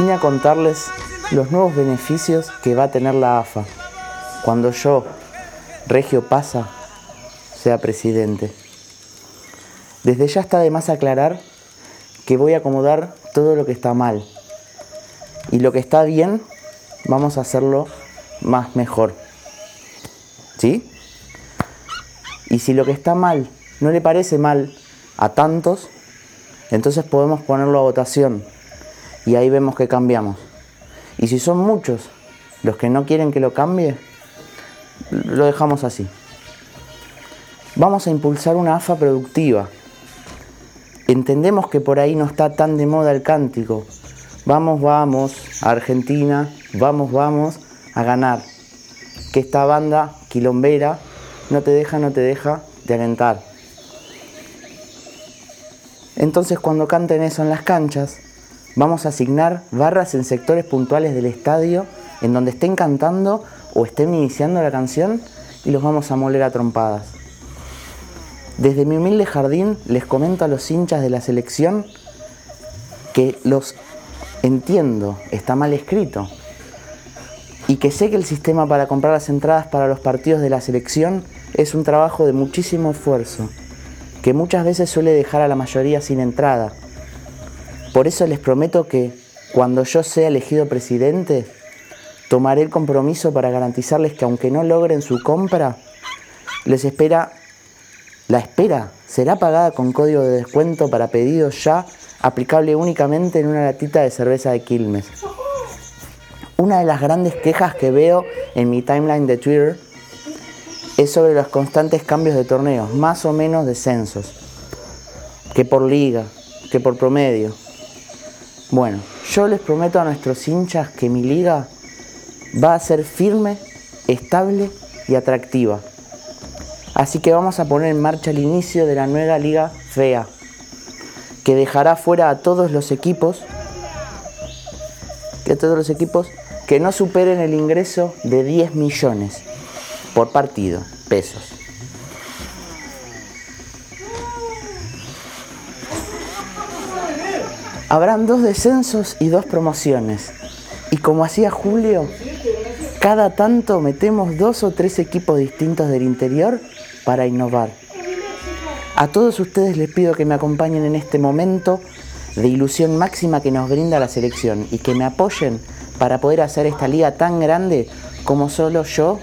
vine a contarles los nuevos beneficios que va a tener la AFA cuando yo, Regio Pasa, sea presidente. Desde ya está de más aclarar que voy a acomodar todo lo que está mal y lo que está bien vamos a hacerlo más mejor. ¿Sí? Y si lo que está mal no le parece mal a tantos, entonces podemos ponerlo a votación y ahí vemos que cambiamos. Y si son muchos los que no quieren que lo cambie, lo dejamos así. Vamos a impulsar una AFA productiva. Entendemos que por ahí no está tan de moda el cántico. Vamos, vamos, Argentina, vamos, vamos a ganar. Que esta banda quilombera no te deja, no te deja de alentar. Entonces cuando canten eso en las canchas, vamos a asignar barras en sectores puntuales del estadio en donde estén cantando o estén iniciando la canción y los vamos a moler a trompadas. Desde mi humilde jardín les comento a los hinchas de la selección que los entiendo, está mal escrito, y que sé que el sistema para comprar las entradas para los partidos de la selección es un trabajo de muchísimo esfuerzo, que muchas veces suele dejar a la mayoría sin entrada. Por eso les prometo que cuando yo sea elegido presidente, tomaré el compromiso para garantizarles que aunque no logren su compra, les espera, la espera será pagada con código de descuento para pedidos ya, aplicable únicamente en una latita de cerveza de Quilmes. Una de las grandes quejas que veo en mi timeline de Twitter es sobre los constantes cambios de torneos, más o menos descensos, que por liga, que por promedio. Bueno, yo les prometo a nuestros hinchas que mi liga va a ser firme, estable y atractiva. Así que vamos a poner en marcha el inicio de la nueva liga FEA, que dejará fuera a todos los equipos, que todos los equipos que no superen el ingreso de 10 millones por partido, pesos. Habrán dos descensos y dos promociones. Y como hacía Julio, cada tanto metemos dos o tres equipos distintos del interior para innovar. A todos ustedes les pido que me acompañen en este momento de ilusión máxima que nos brinda la selección y que me apoyen para poder hacer esta liga tan grande como solo yo,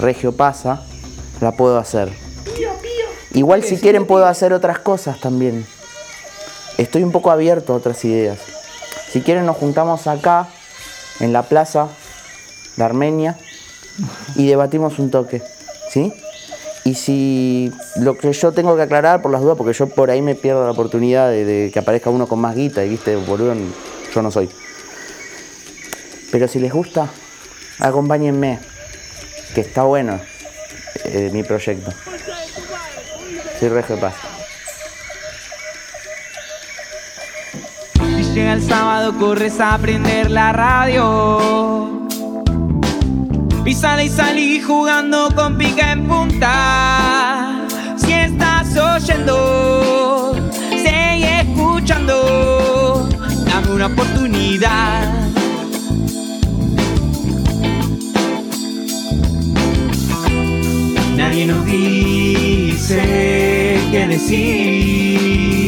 Regio Pasa, la puedo hacer. Igual si quieren puedo hacer otras cosas también. Estoy un poco abierto a otras ideas. Si quieren nos juntamos acá, en la plaza, de Armenia y debatimos un toque, ¿sí? Y si lo que yo tengo que aclarar por las dudas, porque yo por ahí me pierdo la oportunidad de, que aparezca uno con más guita y viste, boludo, yo no soy. Pero si les gusta, acompáñenme, que está bueno eh, mi proyecto. Soy Regio Paz. Llega el sábado, corres a aprender la radio. Y sale y salí jugando con pica en punta. Si estás oyendo, sigue escuchando. Dame una oportunidad. Nadie nos dice qué decir.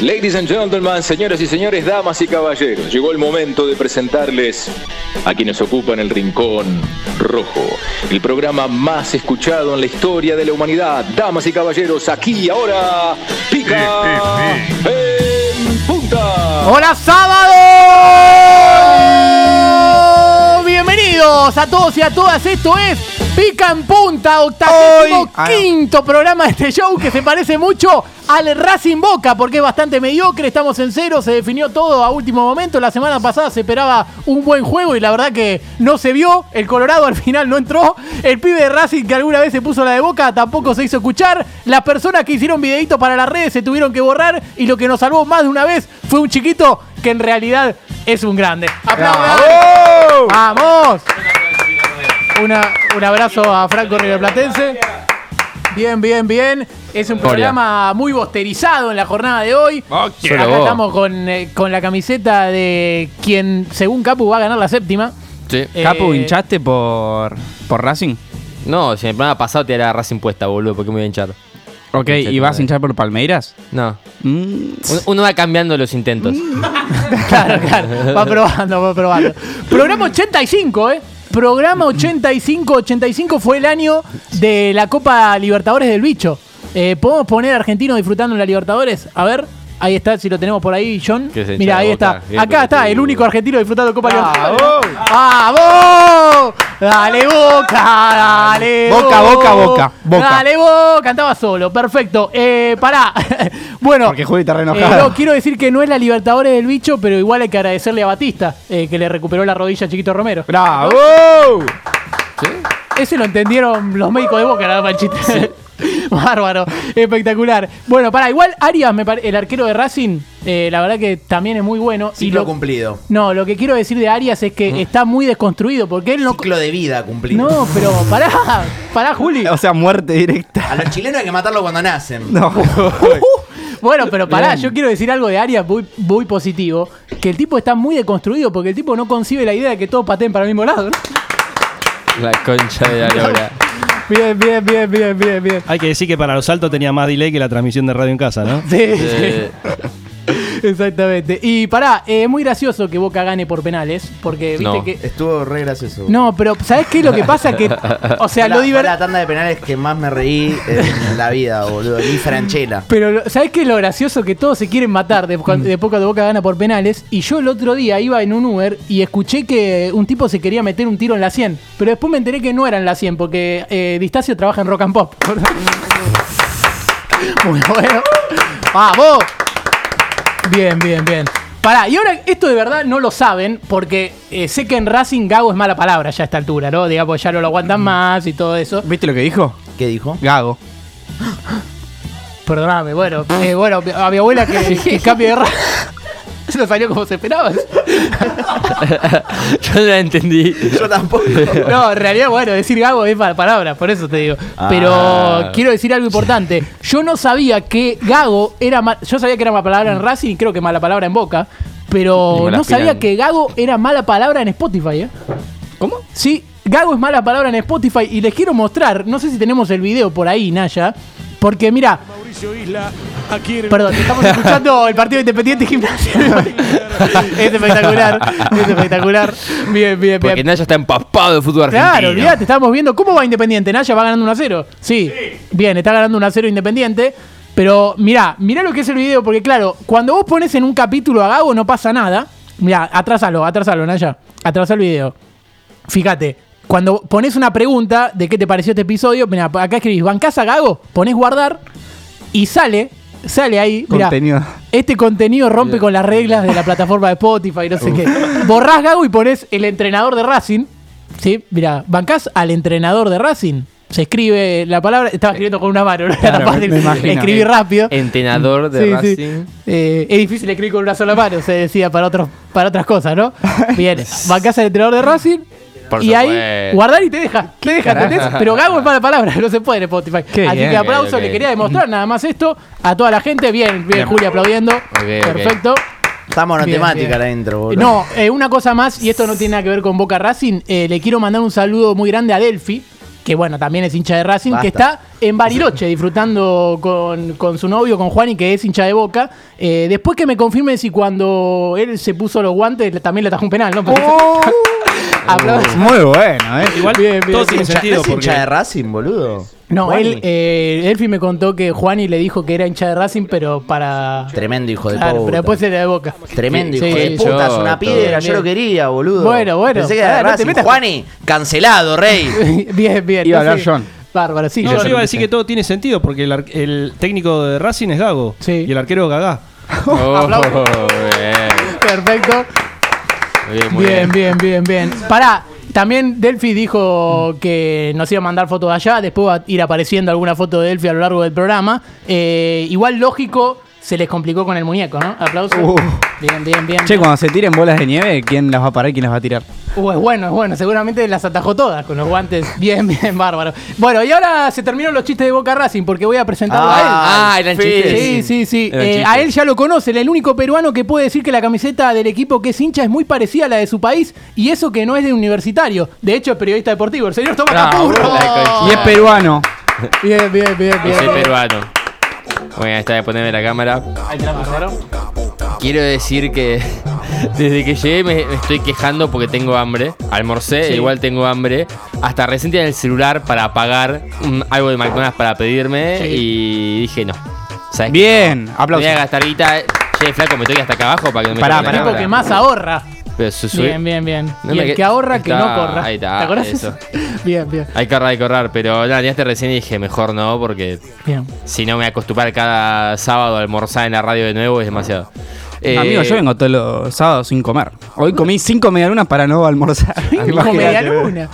Ladies and gentlemen, señoras y señores, damas y caballeros, llegó el momento de presentarles a quienes ocupan el Rincón Rojo, el programa más escuchado en la historia de la humanidad. Damas y caballeros, aquí y ahora, pica en punta. ¡Hola sábado! Bienvenidos a todos y a todas. Esto es Pica en Punta, octagésimo Hoy- Ah, no. quinto programa de este show que se parece mucho al Racing Boca porque es bastante mediocre. Estamos en cero, se definió todo a último momento. La semana pasada se esperaba un buen juego y la verdad que no se vio. El Colorado al final no entró. El pibe de Racing que alguna vez se puso la de Boca tampoco se hizo escuchar. Las personas que hicieron videitos para las redes se tuvieron que borrar y lo que nos salvó más de una vez fue un chiquito que en realidad es un grande. ¡Aplaudan! ¡Vamos! Una- un abrazo a Franco Riverplatense. Bien, bien, bien. Es un programa muy bosterizado en la jornada de hoy. Solo Acá vos. estamos con, eh, con la camiseta de quien, según Capu, va a ganar la séptima. Sí. Eh, Capu, ¿hinchaste por, por Racing? No, si en el programa pasado te la Racing puesta, boludo, porque me voy a hinchar. Ok, ¿y vas a hinchar por Palmeiras? No. Mm, Un- Uno va cambiando los intentos. Claro, claro. Va probando, va probando. Programa 85, ¿eh? Programa 85. 85 fue el año de la Copa Libertadores del Bicho. Eh, ¿Podemos poner argentinos disfrutando en la Libertadores? A ver. Ahí está, si lo tenemos por ahí, John. Mira, ahí está. Bien Acá está, el único argentino disfrutando Copa Libertadores. ¡Vamos! ¡Dale Boca! ¡Dale Boca, Boca, Boca, Boca. ¡Dale Boca! Cantaba solo, perfecto. Eh, pará. bueno. Porque Julita re Eh, no, quiero decir que no es la Libertadores del bicho, pero igual hay que agradecerle a Batista, eh, que le recuperó la rodilla a Chiquito Romero. ¡Bravo! Ese lo entendieron los médicos de Boca, nada más el chiste. Bárbaro, espectacular. Bueno, para igual Arias, me pare- el arquero de Racing, eh, la verdad que también es muy bueno. Ciclo lo- cumplido. No, lo que quiero decir de Arias es que está muy desconstruido, porque él no... Ciclo de vida cumplido. No, pero pará, pará, Juli. O sea, muerte directa. A los chilenos hay que matarlo cuando nacen. No. Bueno, pero pará, Bien. yo quiero decir algo de Arias muy, muy positivo, que el tipo está muy deconstruido porque el tipo no concibe la idea de que todos pateen para el mismo lado. ¿no? La concha de la lora. Bien, bien, bien, bien, bien, bien. Hay que decir que para los altos tenía más delay que la transmisión de radio en casa, ¿no? Sí, Eh, sí, exactamente. Y pará, eh, es muy gracioso que Boca gane por penales, porque viste No. que... Estuvo re gracioso. No, pero ¿sabes qué es lo que pasa? Que, o sea, la, lo divertido... la tanda de penales que más me reí en la vida, boludo. Ni Franchella. Pero, lo- ¿sabes qué es lo gracioso? Que todos se quieren matar de, cuando, después cuando Boca gana por penales. Y yo el otro día iba en un Uber y escuché que un tipo se quería meter un tiro en la 100. Pero después me enteré que no era en la 100 porque eh, Distacio trabaja en Rock and Pop. Muy bueno. ¡Vamos! Bien, bien, bien. Pará, y ahora esto de verdad no lo saben porque eh, sé que en Racing Gago es mala palabra ya a esta altura, ¿no? Digamos, ya no lo aguantan más y todo eso. ¿Viste lo que dijo? ¿Qué dijo? Gago. Perdóname, bueno, eh, bueno, a mi abuela que, que cambie de raza. No salió como se esperaba. yo no la entendí. Yo tampoco. No, en realidad, bueno, decir gago es mala palabra, por eso te digo. Pero Ah. quiero decir algo importante. Yo no sabía que gago era mal, Yo sabía que era mala palabra en Racing y creo que mala palabra en Boca. Pero no sabía que gago era mala palabra en Spotify, ¿eh? ¿Cómo? Sí, Gago es mala palabra en Spotify y les quiero mostrar, no sé si tenemos el video por ahí, Naya, porque mira, perdón, estamos escuchando el partido Independiente y Gimnasia. es espectacular, es espectacular. Bien, bien, bien. Porque Naya está empapado de fútbol argentino. Claro, olvídate, estamos viendo cómo va Independiente. Naya va ganando 1 a 0. Sí. Bien, está ganando 1 a 0 Independiente. Pero mirá, mirá lo que es el video, porque claro, cuando vos pones en un capítulo a Gago no pasa nada. Mirá, atrásalo, atrásalo, Naya. Atrasa el video. Fíjate, cuando pones una pregunta de qué te pareció este episodio, mirá, acá escribís, ¿bancás a Gago? Pones guardar y sale, sale ahí. Mirá, Contenido. este contenido rompe con las reglas de la plataforma de Spotify, no sé qué. Borrás Gago y pones el entrenador de Racing. ¿Sí? Mira, bancás al entrenador de Racing. Se escribe la palabra. Estaba escribiendo con una mano, no era tan fácil escribir rápido. Entrenador de Sí, sí. Racing. Eh, es difícil escribir con una sola mano, se decía para, otros, para otras cosas, ¿no? Bien, bancás al entrenador de Racing. Por y ahí guardar y te deja, te deja, ¿entendés? Pero Gago es mala palabra, no se puede en Spotify. Qué Así bien. que aplauso, le quería demostrar nada más esto a toda la gente. Bien, bien, Bien. Julia aplaudiendo. ok. Perfecto. Estamos en temática bien. adentro, boludo. No, eh, una cosa más, y esto no tiene nada que ver con Boca Racing, eh, le quiero mandar un saludo muy grande a Delphi, que bueno, también es hincha de Racing, que está en Bariloche disfrutando con, con su novio, con Juani, que es hincha de Boca. Eh, después que me confirme si cuando él se puso los guantes también le atajó un penal, ¿no? Porque- Aplausos. Muy bueno, ¿eh? Igual Bien, bien, todo tiene ¿Hincha- sentido ¿Es hincha de Racing, boludo? No, Juani. él, eh, Elfi me contó que Juani le dijo que era hincha de Racing, pero para. Tremendo hijo de Claro, puta. pero después era de boca. Tremendo Sí, hijo sí, de puta, es una piedra, yo lo quería, boludo. Bueno, bueno. Pensé que era Pará, de no te Racing. metas- Juani, cancelado, rey. bien, bien. Iba a hablar. John. Bárbaro, sí. No, yo iba a decir que todo tiene sentido porque el, ar- el técnico de Racing es Gago Sí. y el arquero Gagá. Oh, Aplausos. Bien. Bien, bien, bien. Pará, también Delphi dijo que nos iba a mandar fotos de allá, después va a ir apareciendo alguna foto de Delphi a lo largo del programa. Eh, igual lógico, se les complicó con el muñeco, ¿no? Aplausos. Uh. Bien, bien, bien. Che, cuando se tiren bolas de nieve, ¿quién las va a parar y quién las va a tirar? Uh, es bueno, es bueno. Seguramente las atajó todas con los guantes. Bien, bien, bárbaro. Bueno, y ahora se terminaron los chistes de Boca Racing porque voy a presentarlo a él. Ah, eran sí. chistes. Sí, sí, sí. Eran Eh, a él ya lo conocen, el único peruano que puede decir que la camiseta del equipo que es hincha es muy parecida a la de su país y eso que no es de universitario. De hecho, es periodista deportivo, el señor Tomás Capurro. Y es peruano. Bien, bien, bien, Y bien. soy peruano. Bueno, está de ponerme la cámara. ¿no? Quiero decir que desde que llegué me, me estoy quejando porque tengo hambre. Almorcé, Sí. igual tengo hambre. Hasta recién tenía el celular para pagar mm, algo de McDonald's para pedirme Sí. y dije no. ¿Sabes? Bien, Voy aplausos. a gastar guita. Che, flaco, me toque hasta acá abajo para que no me Pará, pará, que más ahorra. Pero su- su- Bien, bien, bien. No y el que- que ahorra, que no corra. ahí está, ¿Te acordás eso. Bien, bien, Hay que ahorrar, hay que ahorrar. Pero nada, ya te recién y dije mejor no porque bien. si no me acostumbrar cada sábado a almorzar en la radio de nuevo es demasiado. Eh, Amigo, yo vengo todos los sábados sin comer. Hoy comí cinco medialunas para no almorzar. Como Imagínate. media luna.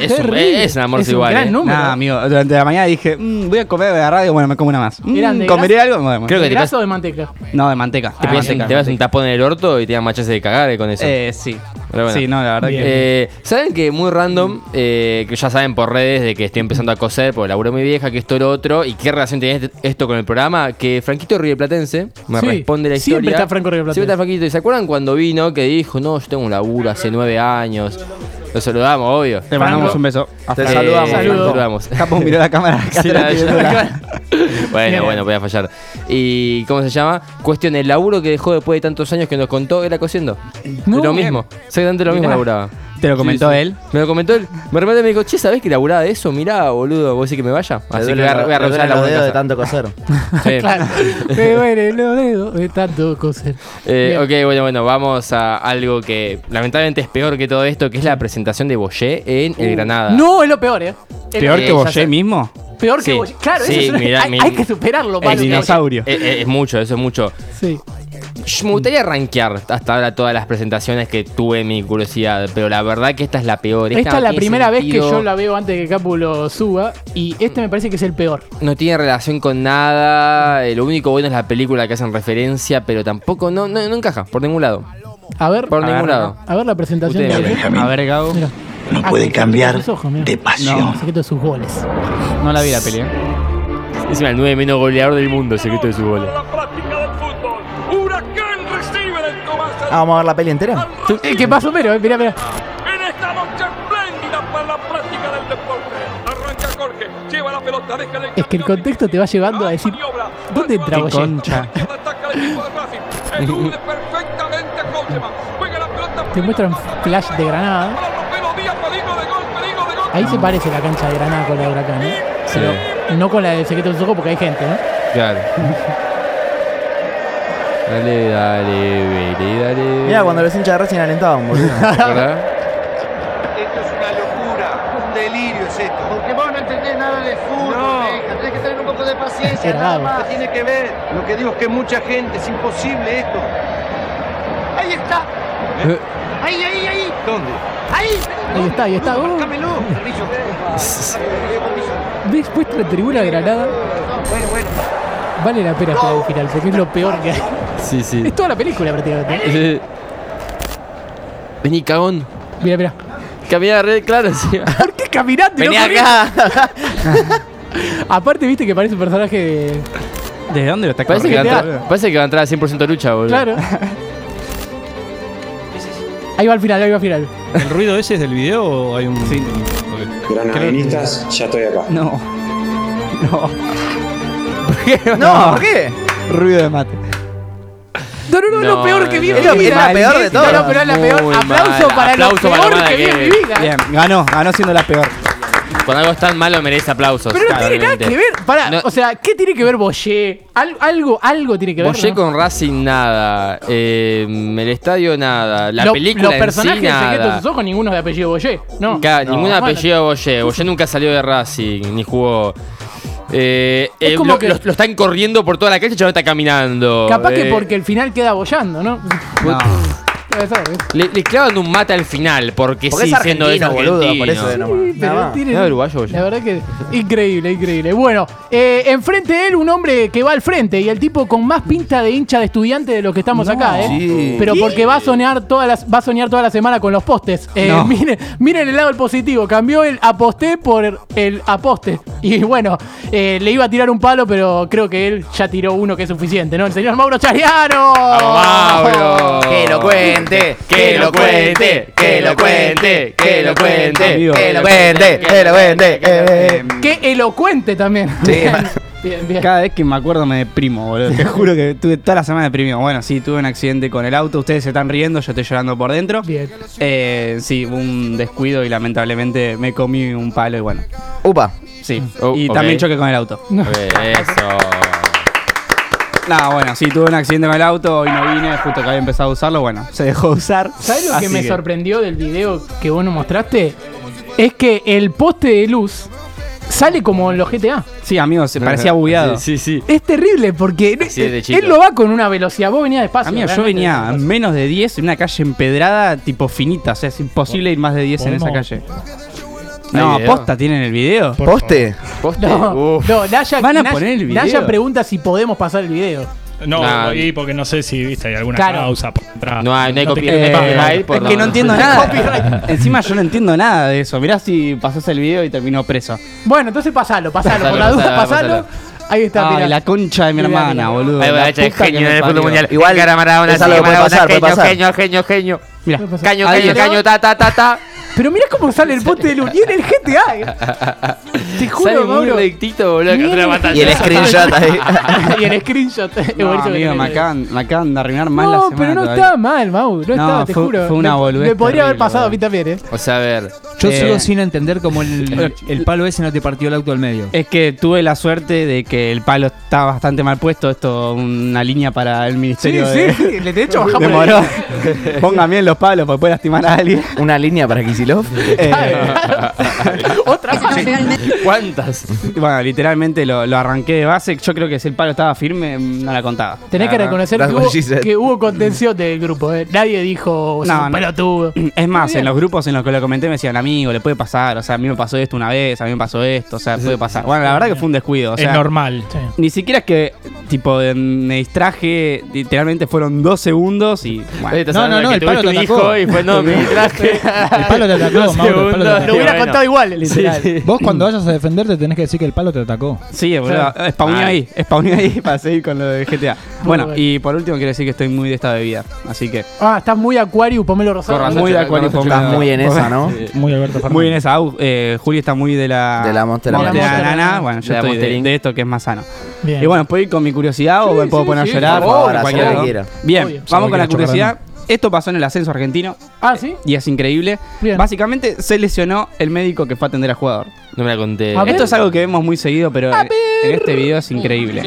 Es un- es un almuerzo es igual, Un gran eh. número. Nada, amigo, durante la mañana dije, "Mm, voy a comer de la radio, bueno, me como una más. Mm, ¿Eran de ¿Comeré algo? Bueno, Creo que ¿De te grasa o de manteca? No, de manteca. Te, de pegas, manteca, te vas un manteca. tapón en el orto y te dan machas de cagar eh, con eso. Eh, sí. Pero bueno. Sí, no, la verdad Bien. que... Eh, ¿Saben que muy random? eh, que ya saben por redes de que estoy empezando a coser porque laburo mi vieja, que esto lo otro. ¿Y qué relación tiene este- esto con el programa? Que Franquito Rieplatense me Sí, responde la siempre historia. está Franco Rieplatense. Siempre está Franquito. ¿Y se acuerdan cuando vino que dijo, no, yo tengo un laburo hace nueve años? Lo saludamos, obvio. Te mandamos un beso. Te Eh, saludamos, saludamos. Capo miró la cámara. Sí, la- la- bueno, bueno, voy a fallar. ¿Y cómo se llama? Cuestión, el laburo que dejó después de tantos años que nos contó era cosiendo. No. lo mismo. Exactamente lo mismo laburaba. Te lo comentó Sí, sí. él. Me lo comentó él. Me repente me dijo, che, ¿sabés que laburaba de eso? Mirá, boludo, ¿vos decís que me vaya? Así que voy a, voy a los dedos de tanto coser. Sí. Claro. Me duelen los dedos de tanto coser. Eh, ok, bueno, bueno, vamos a algo que lamentablemente es peor que todo esto, que es la presentación de Boyer en el Granada. No, es lo peor, ¿eh? Es Peor Eh, que Boyer sé. mismo. Peor que Sí. vos. Claro, Sí, eso es mirá, hay, mi- hay que superarlo, El dinosaurio. Eh, eh, es mucho, eso es mucho. Sí. Me gustaría rankear hasta ahora todas las presentaciones que tuve mi curiosidad, pero la verdad que esta es la peor. Esta es la tiene primera vez que sentido, yo la veo antes de que Capu lo suba. Y este me parece que es el peor. No tiene relación con nada. eh, Lo único bueno es la película que hacen referencia, pero tampoco no, no, no encaja por ningún lado. A ver, Por A ningún ver, lado. a ver la presentación Ustedes de. A ver, Gago. Mira. No Ah, puede cambiar sus de pasión. No, secreto de sus goles. No la vi la peli, ¿eh? Encima el 9 menos goleador del mundo, secreto de su gol. Ah, vamos a ver la peli entera. Eh, ¿Qué pasó, pero? Mira, mira. En esta noche espléndida para la práctica del deporte. Arranca Jorge, lleva la pelota, deja el Es que el contexto te va llevando a decir. ¿Dónde entra Qué Boyer? concha. El. Te muestran flash de Granada. Ahí se parece la cancha de Granada con la de Huracán, ¿eh? Pero no con la del secreto de ojos porque hay gente, ¿no? Claro. Dale, dale, vele, dale. Mira, cuando los hinchas de Racing alentaban, boludo. ¿Verdad? Esto es una locura, un delirio es esto. Porque vos no entendés nada de fútbol, no. tenés que tener un poco de paciencia, nada más. Tiene que ver, lo que digo es que mucha gente, es imposible esto. Ahí está. Ahí, ahí, ahí. ¿Dónde? Ahí. Ahí está, ahí está. Permiso. ¿Ves puesto la tribuna de Granada? Bueno, bueno. Vale la pena esperar el final, porque es lo peor que hay. Sí, sí. Es toda la película prácticamente. Eh, Vení, cagón. Mira, mira. Caminar re claro, sí. ¿Por qué caminando? no Vení acá. Aparte, viste que parece un personaje de. ¿Desde dónde lo está Parece que, va a corriendo? entrar, parece que va a entrar a 100% lucha, boludo. Claro. Ahí va al final, ahí va al final. ¿El ruido ese es del video o hay un.? Sí. Granadinistas, ya estoy acá. No. No. No, ¿por qué? Ruido de mate. No, no, no, lo peor que vi no. en Es la peor de No, no, pero es la peor. Aplauso mal. para Aplauso lo peor que vi en mi vida. Bien, ganó, ganó siendo la peor. Cuando algo es tan malo merece aplausos. Pero no tiene nada que ver. Pará, No. o sea, ¿qué tiene que ver Boyé? Al- algo, algo tiene que ver. Boyé ¿no? con Racing nada. eh, el estadio nada. La Lo- película Los en personajes sí Secretos de nada. sus ojos, ninguno de apellido Boyé. No. Claro, No. ningún Bueno, apellido de Boyé. Boyé nunca salió de Racing, ni jugó. Eh, Es eh, como lo, que- lo- lo están corriendo por toda la calle y ya no está caminando. Capaz que Eh, porque el final queda bollando, ¿no? ¿eh? Le, le clavan un mate al final, porque, Porque sí, es siendo argentino, boludo, por eso de nomás. Sí, pero Nada más. tiene-. La verdad que increíble, increíble. Bueno, eh, enfrente de él un hombre que va al frente y el tipo con más pinta de hincha de estudiante de los que estamos acá, ¿eh? Sí. Pero porque va a soñar todas las, va a soñar toda la semana con los postes. Eh, No. miren, miren el lado del positivo. Cambió el aposté por el aposte. Y bueno, eh, le iba a tirar un palo, pero creo que él ya tiró uno que es suficiente, ¿no? El señor Mauro Chariano. ¡Vamos, Mauro! Que lo cuente, Que lo cuente, que lo cuente, que lo cuente. Que lo cuente, que lo cuente. Qué elocuente también. Sí. Bien, bien, bien. Cada vez que me acuerdo me deprimo, boludo. Te juro que tuve toda la semana deprimido. Bueno, sí, tuve un accidente con el auto. Ustedes se están riendo, yo estoy llorando por dentro. Bien. Eh, sí, hubo un descuido y lamentablemente me comí un palo y bueno. Upa. Sí. Oh, y también choqué con el auto. Eh, Eso. No, bueno, sí, tuve un accidente con el auto y no vine, justo que había empezado a usarlo. Bueno, se dejó de usar. ¿Sabes lo que me sorprendió del video que vos nos mostraste? Es que el poste de luz sale como en los GTA. Sí, amigo, se parecía bugueado. Sí, sí. sí. Es terrible porque es él lo va con una velocidad. Vos venías despacio. Amigo, yo venía a menos de 10 en una calle empedrada, tipo finita. O sea, es imposible ir más de 10 en esa ¿Podemos- calle. ¿Hay No, video? posta, ¿tienen el video? ¿Poste? ¿Poste? No, Uf. no, Naya, ¿Van a Naya- poner el video? Naya pregunta si podemos pasar el video. No, Nah. y porque no sé si viste hay alguna Claro. causa por atrás. No hay- no hay no Eh, copyright por es que no no- entiendo nada. Encima yo no entiendo nada de eso. Mirá si pasás el video y terminó preso. Bueno, entonces pasalo, pasalo. Por la duda, pasalo, pasalo. Ahí está, Ay, mirá. la concha de mi Mirá, hermana, mirá. boludo. Ahí va, puta que genio del fútbol mundial. Igual, Cara Maradona, es sí, que puede Maradona, genio, genio, genio, genio. Mira, Caño, caño, caño, ta, ta, ta, ta. Pero mirá cómo sale el poste de luz. Y en el GTA. Te juro, Sale muy Mauro. rectito, boludo. que Bien. otra pantalla. Y el screenshot ahí. y el screenshot. No, que amigo, me acaban, me acaban de arruinar más la No, semana pero no todavía. estaba mal, Mau. No, estaba, te fue- juro. fue una Me- boludez Me podría haber terrible, pasado a mí también, ¿eh? O sea, a ver. Yo Eh, sigo sin entender cómo el, el palo ese no te partió el auto al medio. Es que tuve la suerte de que el palo estaba bastante mal puesto. Esto, una línea para el ministerio sí, de, sí. Le de hecho bajamos el- Morón. Pongan bien los palos porque puede lastimar a alguien. Una línea para Kisilov. Eh, Otra ¿Cuántas? bueno, literalmente lo, lo arranqué de base. Yo creo que si el palo estaba firme, no la contaba. Tenés que reconocer que hubo, que hubo contención del grupo, ¿eh? Nadie dijo, "Sos No, no. pelotudo. Es más, en los grupos en los que lo comenté me decían, amigo, le puede pasar, o sea, a mí me pasó esto una vez, a mí me pasó esto, o sea, puede pasar. Bueno, la verdad que fue un descuido, o sea, es normal. ni siquiera es que, tipo, de- me distraje, literalmente fueron dos segundos y, bueno. No, no, no, el palo te atacó. y fue, no, me distraje. El palo te atacó, Dos Mauro, el palo te atacó. Lo hubiera Bueno. contado igual, literal. Vos cuando vayas a defenderte tenés que decir que el palo te atacó. Sí, boludo, spawné Ah. ahí, spawné ahí para seguir con lo de GTA. Bueno, y por último quiero decir que estoy muy de esta bebida, así que Ah, estás muy Acuario, Pomelo Rosado. Muy de acuario. Estás muy en esa, ¿no? Muy Alberto Fernández. Muy en esa, eh, Juli está muy de la... De la Monster de la Monster. nana, bueno, yo estoy de esto que es más sano. Bien. Y bueno, ¿puedo ir con mi curiosidad o me puedo sí, poner sí, a llorar? por favor, cualquiera, quiera. Bien, Obvio. vamos con la curiosidad. Esto pasó en el ascenso argentino Ah, ¿sí? y es increíble. Bien. Básicamente se lesionó el médico que fue a atender al jugador. No me la conté. A ver. Esto es algo que vemos muy seguido, pero en, en este video es increíble.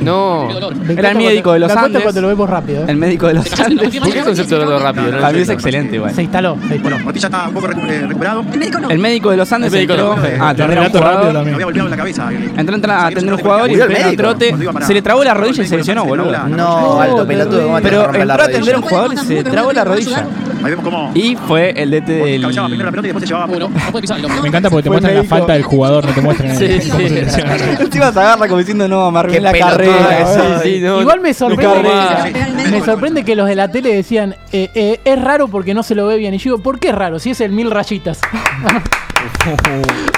No. Era el médico de los Andes. cuando lo vemos rápido. El médico de los Andes. ¿Por qué concepto de verlo rápido? Para mí es excelente, igual. Se instaló. se instaló. Ortiz ya está un poco recu- recuperado. El médico de los Andes El médico entró a El atender un jugador. Me también. había golpeado en la cabeza. el- Entró a atender a un jugador y el trote se le trabó la rodilla y se lesionó, boludo. No, alto pelotudo. ¿cómo te Pero entró a atender a un jugador y se le trabó la rodilla. Ahí vemos cómo Y fue el DT del. primero la pelota y después se llevaba. Me encanta porque te muestran la falta del jugador, no te muestran Sí, el- sí. cómo se lesiona. Encima se agarra como diciendo, no, Qué la carrera. Sí, no. Igual me sorprende, me sorprende que los de la tele decían, eh, eh, es raro porque no se lo ve bien. Y yo digo, ¿por qué es raro? Si es el mil rayitas.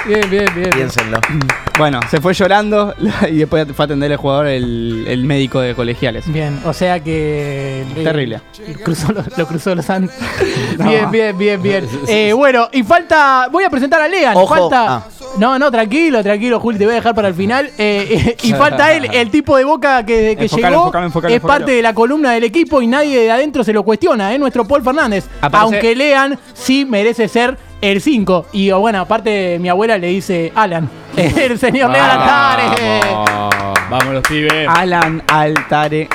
bien, bien, bien. Piénsenlo. Bueno, se fue llorando y después fue a atender al jugador el, el médico de colegiales. Bien, o sea que. eh, Terrible. cruzó lo, lo cruzó los Andes. Bien, bien, bien, bien. Eh, bueno, y falta. Voy a presentar a Lean. Ojo. Falta. Ah. No, no, tranquilo, tranquilo, Juli, te voy a dejar para el final. Eh, y falta él, el tipo de boca que, que Enfocalo, llegó. enfocalo, enfocalo, es parte de la columna del equipo y nadie de adentro se lo cuestiona, ¿eh? Nuestro Paul Fernández. Aparece- Aunque Lean sí merece ser el 5. Y bueno, aparte mi abuela le dice Alan. El señor León Altare. Vamos los pibes. Alan Altare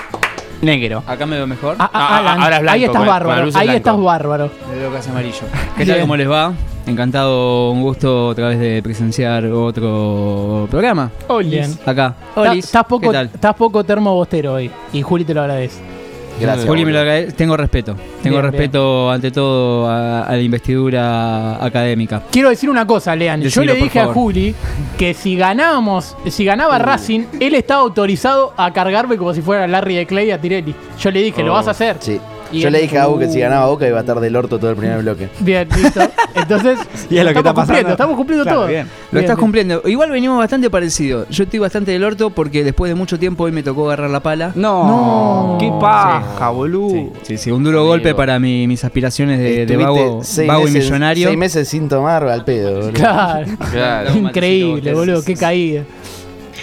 Negro. Acá me veo mejor. Ah, ah, Alan, ahora es blanco, ahí estás con- bárbaro. Ahí blanco. estás bárbaro. Me veo casi amarillo. ¿Qué Bien. tal? ¿Cómo les va? Encantado, un gusto otra vez de presenciar otro programa. Bien. Acá. Estás poco, poco termobostero hoy. Y Juli te lo agradece. Gracias. Juli, me lo agradece. Tengo respeto. Tengo Bien, respeto ante todo a, a la investidura académica. Quiero decir una cosa, Lean. Yo Decilo, le por dije a. Juli que si ganábamos, si ganaba Racing, él estaba autorizado a cargarme como si fuera Larry de Clay a Tirelli. Yo le dije, lo vas a hacer. Sí. Yo le dije a Abu que si ganaba Boca iba a estar del orto todo el primer bloque. Bien, listo. Entonces, Y es lo que estamos está pasando. cumpliendo, estamos cumpliendo Claro, todo. bien. Lo Bien, estás bien. cumpliendo. Igual venimos bastante parecido. Yo estoy bastante del orto porque después de mucho tiempo hoy me tocó agarrar la pala. No, No. qué paja, boludo. Sí, sí, sí, un duro golpe para mi- mis aspiraciones de, de vago, seis vago y millonario. Seis meses sin tomar al pedo. boludo. Claro. Claro. Increíble, boludo. Qué caída.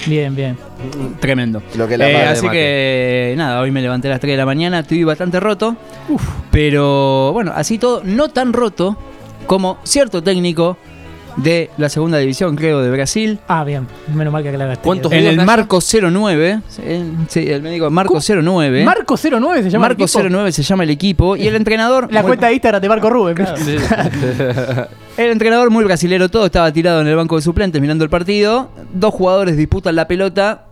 Bien, bien. Tremendo. Lo que la Eh, así que nada, hoy me levanté a las 3 de la mañana, estoy bastante roto. Pero bueno, así todo, no tan roto como cierto técnico de la segunda división, creo, de Brasil. Ah, bien. Menos mal que aclaraste. ¿Cuántos En el? Marco 09. Sí, sí, el médico Marco 09. Marco 09 se llama. el Marco equipo? 09 se llama el equipo. Y el entrenador. La muy- cuenta de Instagram de Marco Rubén. El entrenador muy brasilero todo estaba tirado en el banco de suplentes mirando el partido. Dos jugadores disputan la pelota.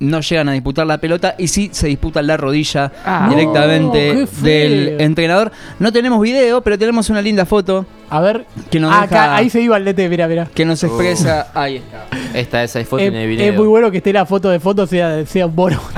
No llegan a disputar la pelota y sí se disputan la rodilla Ah. No, directamente del entrenador. No tenemos video, pero tenemos una linda foto A ver. que nos, Ah, acá, deja- ahí se iba el DT, mira, mira. que nos expresa. Ahí está. Esta esa foto Es, en el es video. muy bueno que esté la foto de foto sea, sea un bono.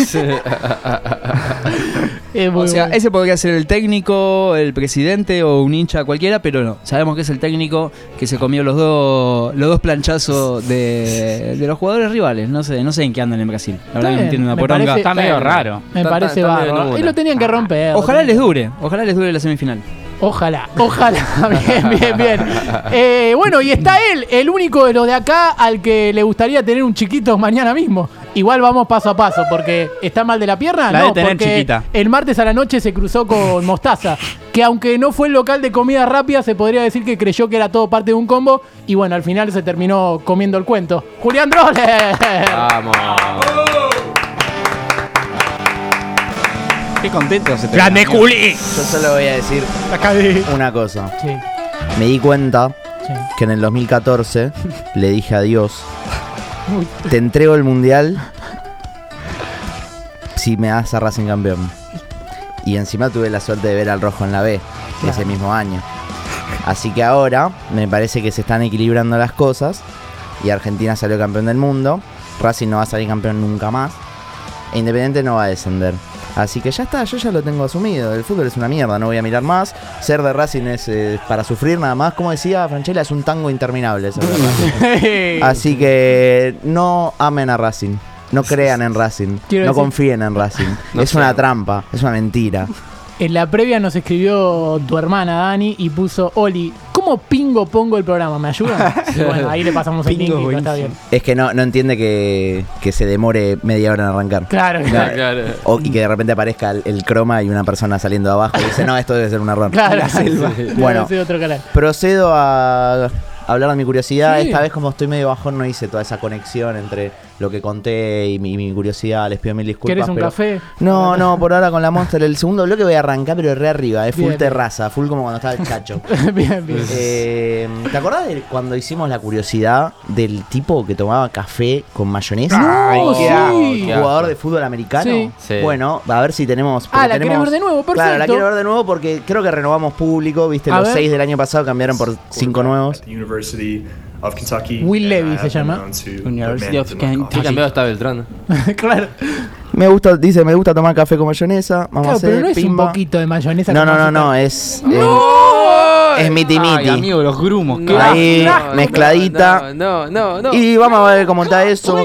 es muy O sea, bueno. ese podría ser el técnico, el presidente o un hincha cualquiera, pero no. Sabemos que es el técnico que se comió los dos los dos planchazos de, de los jugadores rivales. No sé, no sé en qué andan en Brasil. La verdad que no entiendo una me poronga. parece- Está medio raro. Me Está- parece está medio bárbaro. Y lo tenían que romper. Ojalá les dure, ojalá les dure la semifinal. Ojalá, ojalá. Bien, bien, bien. Eh, bueno, y está él, el único de los de acá al que le gustaría tener un chiquito mañana mismo. Igual vamos paso a paso, porque está mal de la pierna. La no, debe tener porque chiquita. el martes a la noche se cruzó con Mostaza, que aunque no fue el local de comida rápida, se podría decir que creyó que era todo parte de un combo. Y bueno, al final se terminó comiendo el cuento. Julián Droles. Vamos. Qué contento se te Grande. Juli. Yo solo voy a decir de- una cosa. Sí, Me di cuenta sí. que en el 2014 le dije adiós. Te entrego el mundial si me das a Racing campeón. Y encima tuve la suerte de ver al rojo en la B ese mismo año. Así que ahora me parece que se están equilibrando las cosas. Y Argentina salió campeón del mundo. Racing no va a salir campeón nunca más. E Independiente no va a descender. Así que ya está, yo ya lo tengo asumido. El fútbol es una mierda, no voy a mirar más. Ser de Racing es eh, para sufrir nada más. Como decía Franchella, es un tango interminable. Así que no amen a Racing. No crean en Racing. Quiero no decir- confíen en Racing. No es sé. una trampa, es una mentira. En la previa nos escribió tu hermana Dani y puso Oli, ¿cómo pingo pongo el programa? ¿Me ayudan? Y bueno, ahí le pasamos el link Pingo y está bien. Es que no, no entiende que, que se demore media hora en arrancar. Claro, claro. Claro. O, y que de repente aparezca el, el croma y una persona saliendo de abajo y dice, no, esto debe ser un error. Claro, Bueno. Bueno, otro canal. Procedo a hablar de mi curiosidad. Sí. Esta vez como estoy medio bajón no hice toda esa conexión entre lo que conté y mi, mi curiosidad. Les pido mil disculpas. ¿Quieres un pero- café? No, no, por ahora con la Monster. El segundo bloque voy a arrancar, pero re arriba. Es full Bien, bien. terraza, full como cuando estaba el chacho. bien, bien. Eh, ¿Te acordás de cuando hicimos la curiosidad del tipo que tomaba café con mayonesa? No, qué sí. Jugador de fútbol americano. Sí. Sí. Bueno, a ver si tenemos. Ah, ¿la tenemos- ver de nuevo? Claro, la Perfecto. quiero ver de nuevo porque creo que renovamos público. Viste, A los ver. seis del año pasado cambiaron por cinco nuevos. Of Kentucky. Will Levy se llama. University of Kentucky. Qué cambiado está Beltrán. claro. Me gusta, dice, me gusta tomar café con mayonesa. Vamos a Claro, hacer pero no es un poquito de mayonesa. No, con no, no, azúcar. no, es. eh, es miti Ay, miti. amigo, los grumos. qué Ahí, no, mezcladita. No, no, no. Y vamos a ver cómo está eso. No,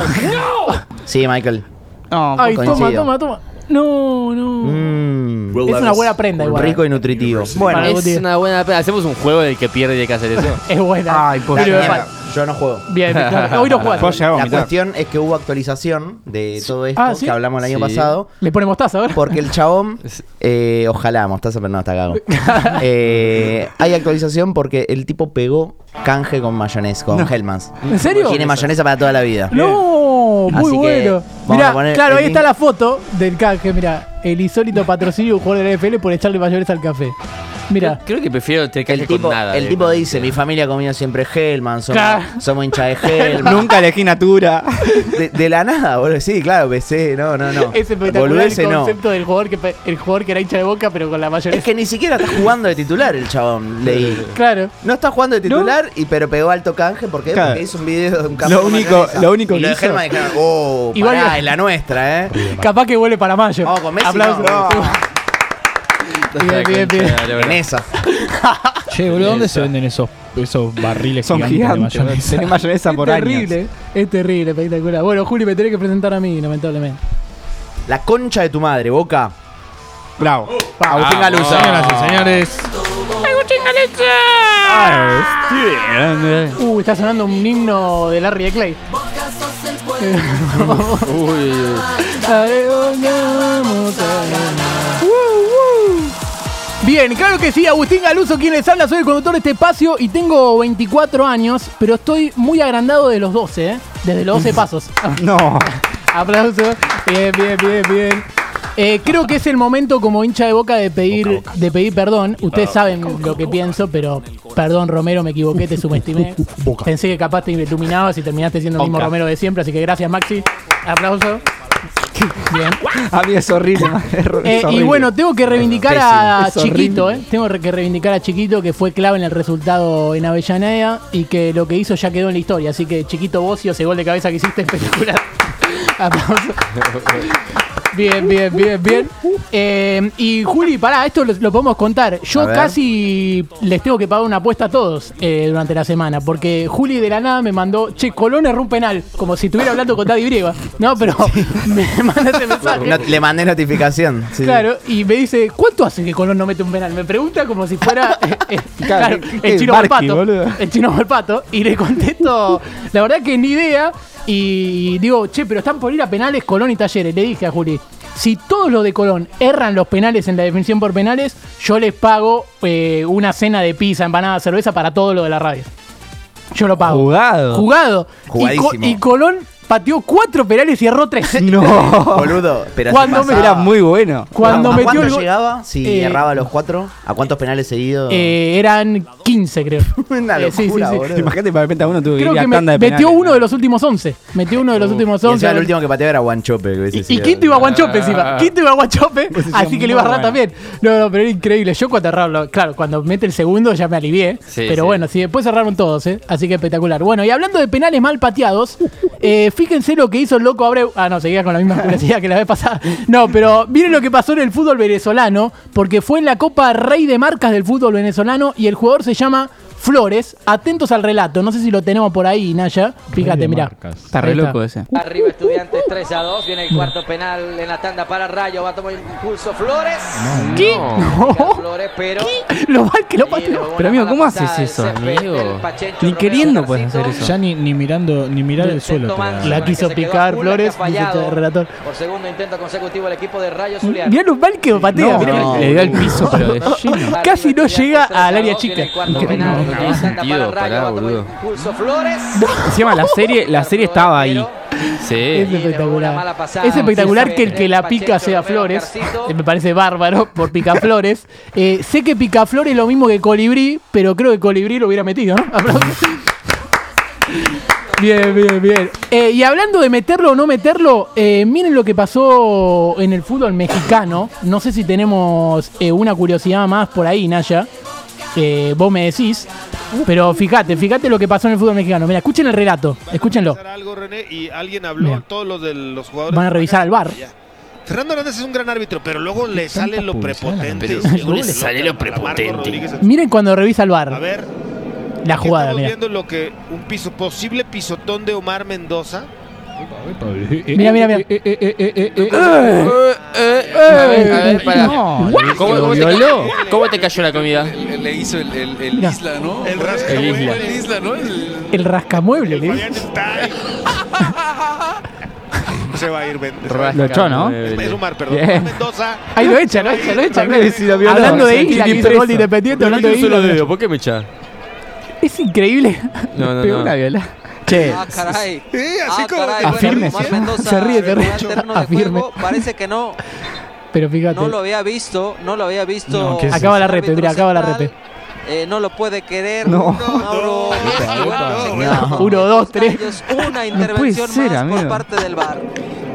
no. Sí, Michael. No, Ay, toma, toma, toma. No, no. Mm, Es una buena prenda igual. rico y nutritivo. Bueno, Es una buena. Hacemos un juego del que pierde y hay que hacer eso. Es buena. Ay, por Pero Yo no juego. Bien, hoy no a La cuestión es que hubo actualización de todo esto Ah, ¿sí? que hablamos el año Sí. pasado. Le pone mostaza ahora. Porque el chabón, eh, ojalá, mostaza, pero no, está cagado. Eh, hay actualización porque el tipo pegó canje con mayonesa, con Hellmann's. ¿En serio? Tiene mayonesa para toda la vida. No, muy Así que bueno. vamos a Mirá, poner claro, el ahí está la foto del canje, mira, el insólito patrocinio de un jugador de la NFL por echarle mayonesa al café. Mira, Creo que prefiero tener que El tipo, con nada. el tipo dice, mi familia comía siempre Hellman, somos, Claro. somos hincha de Hellman. Nunca elegí Natura. de, de la nada, boludo. Sí, claro, PC, no, no, no. es espectacular el Boludeces no. concepto del jugador que el jugador que era hincha de boca, pero con la mayonesa. Es que ni siquiera está jugando de titular el chabón, leí. Claro. No está jugando de titular, y pero pegó alto canje porque, Claro. porque hizo un video de un campo Lo único- lo único y lo que de Hellman oh, Igual- pará, es la nuestra, eh. Capaz que vuelve para mayo. Vamos con Messi, Aplausos. no. Bien, bien, bien. En esa. Che, boludo, ¿dónde se venden esos, esos barriles Son gigantes, gigantes. de mayonesa? Tenés mayonesa Es por años. terrible, es terrible, espectacular. Bueno, Juli, me tenés que presentar a mí, lamentablemente. La concha de tu madre, Boca. Bravo. Agustín. Galuso. Señoras y señores, Uh, está sonando un himno de Larry de Clay. Bien, claro que sí, Agustín Galuso, quien les habla, soy el conductor de este espacio y tengo 24 años, pero estoy muy agrandado de los 12, ¿eh? Desde los 12 pasos. No. Aplausos. Bien, bien, bien, bien. Eh, creo que es el momento como hincha de boca de pedir, de pedir perdón. Ustedes saben lo que pienso, pero perdón, Romero, me equivoqué, te subestimé. Pensé que capaz te iluminabas y terminaste siendo el mismo. Romero de siempre, así que gracias, Maxi. Aplauso. Bien. A mí es horrible. es Eh, y bueno, tengo que reivindicar a Chiquito. ¿eh? Tengo que reivindicar a Chiquito que fue clave en el resultado en Avellaneda y que lo que hizo ya quedó en la historia. Así que Chiquito Bocio, ese gol de cabeza que hiciste espectacular. Aplausos. Bien, bien, bien, bien. Eh, y Juli, pará, esto lo, lo podemos contar. Yo casi les tengo que pagar una apuesta a todos eh, durante la semana, porque Juli de la nada me mandó, che, Colón erró un penal, como si estuviera hablando con Daddy Brieva. No, pero me manda ese mensaje. No- le mandé notificación. sí. Claro, y me dice, ¿cuánto hace que Colón no mete un penal? Me pregunta como si fuera eh, eh, claro, ¿qué- el chino Barqui, Malpato. boludo? El chino Malpato. Y le contesto, la verdad que ni idea. Y digo, che, pero están por ir a penales Colón y Talleres. Le dije a Juli, si todos los de Colón erran los penales en la definición por penales, yo les pago eh, una cena de pizza, empanada, cerveza para todo lo de la radio. Yo lo pago. Jugado. Jugado. Y, Co- y Colón pateó cuatro penales y erró tres. No. Boludo, pero Cuando me-. Era muy bueno. Cuando ¿A metió cuánto el llegaba? Si Eh, erraba los cuatro. ¿A cuántos penales seguidos? Eh, eran 15, creo. Una Eh, sí, locura, sí, sí. boludo. Imagínate para repente a uno tuvo que Creo ir a que me- tanda de metió penales. uno de los últimos 11. Metió uno de los últimos Y 11. encima el último que pateaba era Guanchope. Y, y quinto iba a Guanchope encima. Quinto iba a Guanchope. Posición Así que le iba a errar también. No, no, pero era increíble. Yo cuando erraron, claro, cuando mete el segundo ya me alivié. Sí, pero sí. bueno, sí, después cerraron todos, ¿eh? Así que espectacular. Bueno, y hablando de penales mal pateados, eh, fíjense lo que hizo el loco Abreu. Ah, no, seguía con la misma curiosidad que la vez pasada. No, pero miren lo que pasó en el fútbol venezolano, porque fue en la Copa Rey de Marcas del fútbol venezolano y el jugador se llama Flores. Atentos al relato. No sé si lo tenemos por ahí, Naya. Fíjate, mirá. Está re loco ese. Arriba Estudiantes 3 a 2. Viene el cuarto penal en la tanda para Rayo. Va a tomar impulso Flores. ¿Qué? Marca Flores, pero. Lo mal que lo pateó. Pero, amigo, ¿cómo haces eso, amigo? Ni queriendo puedes hacer eso. Ya ni, ni mirando ni mirar el suelo. La quiso picar Flores, dice este relator. Por segundo intento consecutivo el equipo de Rayo Zuliano. Mirá lo mal que patea. No, mirá. no, le dio al piso, pero de. Casi no llega al área chica. No, tiene sentido, pará, boludo. Flores. Encima la serie, la serie estaba ahí. Sí. Es espectacular. Es espectacular que el que la pica sea Flores. Eh, Me parece bárbaro por Picaflores. Eh, sé que Picaflores es lo mismo que Colibrí, pero creo que Colibrí lo hubiera metido, ¿no? Bien, bien, bien. Eh, y hablando de meterlo o no meterlo, eh, miren lo que pasó en el fútbol mexicano. No sé si tenemos eh, una curiosidad más por ahí, Naya. Eh, vos me decís. Pero fíjate, fíjate lo que pasó en el fútbol mexicano. Mira, escuchen el relato. Escúchenlo. algo, René, y alguien habló, Mira. todos los de los jugadores. Van a revisar al bar. Fernando Hernández es un gran árbitro, pero luego le sale lo prepotente. Luego le le sale lo a prepotente. Miren cuando revisa el A bar. ver, La jugada, estamos mira. viendo lo que un piso posible pisotón de Omar Mendoza. Mira, mira, mira. A ver, a ver, pará. No, ¿Cómo, cómo te ca- ¿Cómo te cayó la comida? El, el le hizo el, el, el Mira. Isla, ¿no? El El rascamueble. Isla. El Isla, ¿no? El- El rascamueble, le. Se va a ir Mendoza. Rasca- Lo echó, ¿no? Es, un mar, perdón. Bien. Mendoza. Ahí lo echa, lo echa, lo echa. También si lo vio, Hablando no, de Isla, que hizo el gol de. Independiente, hablando de Isla. ¿por qué me echás? Es increíble. No, no, Pegó no. una viola. Che, Ah, caray. Sí, así Ah, como caray. Afirme. Omar Mendoza Se ríe, se ríe. Afirme. juego, Parece que no, pero fíjate. no lo había visto, no lo había visto. No, ¿qué es Acaba la repe, mira, acaba la repe. Eh, no lo puede querer. No. Mauro. no, no. Uno, dos, tres. Una intervención ser, más amigo. por parte del VAR.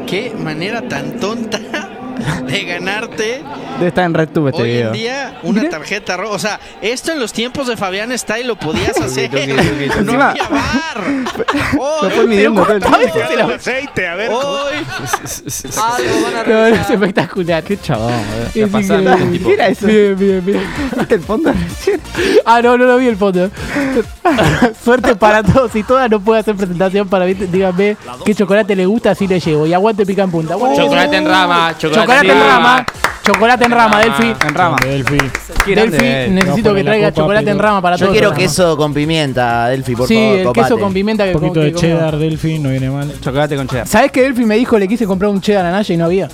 Qué manera tan tonta de ganarte Debe estar en RedTube este hoy video. en día una Mira. tarjeta roja. O sea, esto en los tiempos de Fabián está y lo podías hacer. no Encima- había VAR. Lo fue midiendo todo el ¿Cuántas veces se El lo aceite, a ver. Hoy Algo van a No, no, es revisar. espectacular. Qué chabón, boludo. Es pasando, increíble. ¿Qué era eso? Bien, bien, bien. ¿Viste el fondo recién? Ah, no, no lo vi el fondo. Suerte para todos y todas. No puedo hacer presentación para díganme qué chocolate le gusta, así le llevo. Y aguante pica en punta. Aguante. Chocolate en rama, chocolate, Chocolate en rama. Chocolate en rama, Delphi. En rama. Delphi. Delphi, él. necesito que traiga chocolate en rama para Yo todos. quiero los programas. queso con pimienta, Delphi, por Sí, favor, el copate. queso con pimienta que Un poquito de cheddar, Delphi, no viene mal. Chocolate con cheddar. ¿Sabés que Delphi me dijo le quise comprar un cheddar a Naya y no había?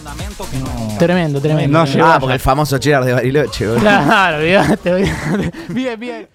Tremendo, tremendo. No Ah, porque el famoso cheddar de Bariloche, boludo. Claro, olvidate. Bien, bien.